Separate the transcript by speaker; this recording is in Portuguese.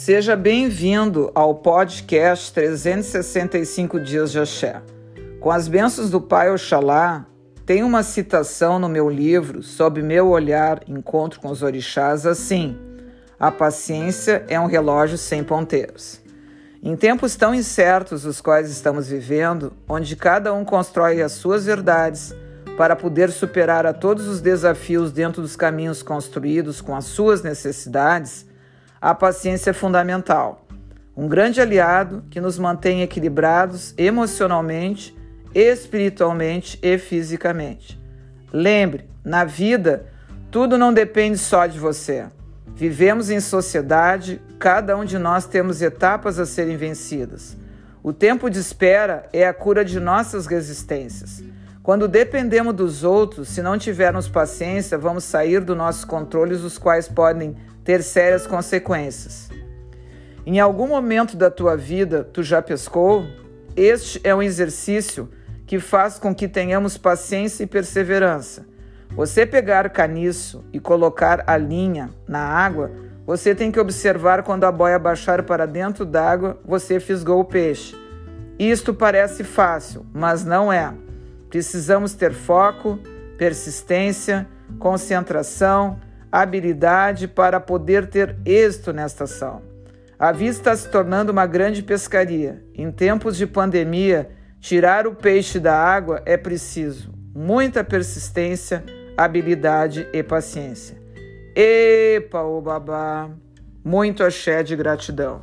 Speaker 1: Seja bem-vindo ao podcast 365 Dias de Axé. Com as bênçãos do Pai Oxalá, tem uma citação no meu livro, sob meu olhar, Encontro com os Orixás, assim: A paciência é um relógio sem ponteiros. Em tempos tão incertos os quais estamos vivendo, onde cada um constrói as suas verdades para poder superar a todos os desafios dentro dos caminhos construídos com as suas necessidades, a paciência é fundamental. Um grande aliado que nos mantém equilibrados emocionalmente, espiritualmente e fisicamente. Lembre, na vida, tudo não depende só de você. Vivemos em sociedade, cada um de nós temos etapas a serem vencidas. O tempo de espera é a cura de nossas resistências. Quando dependemos dos outros, se não tivermos paciência, vamos sair do nosso controle, os quais podem ter sérias consequências. Em algum momento da tua vida, tu já pescou? Este é um exercício que faz com que tenhamos paciência e perseverança. Você pegar caniço e colocar a linha na água, você tem que observar quando a boia baixar para dentro d'água, você fisgou o peixe. Isto parece fácil, mas não é. Precisamos ter foco, persistência, concentração, habilidade para poder ter êxito nesta ação. A vida está se tornando uma grande pescaria. Em tempos de pandemia, tirar o peixe da água é preciso muita persistência, habilidade e paciência. Epa, o babá! Muito axé de gratidão.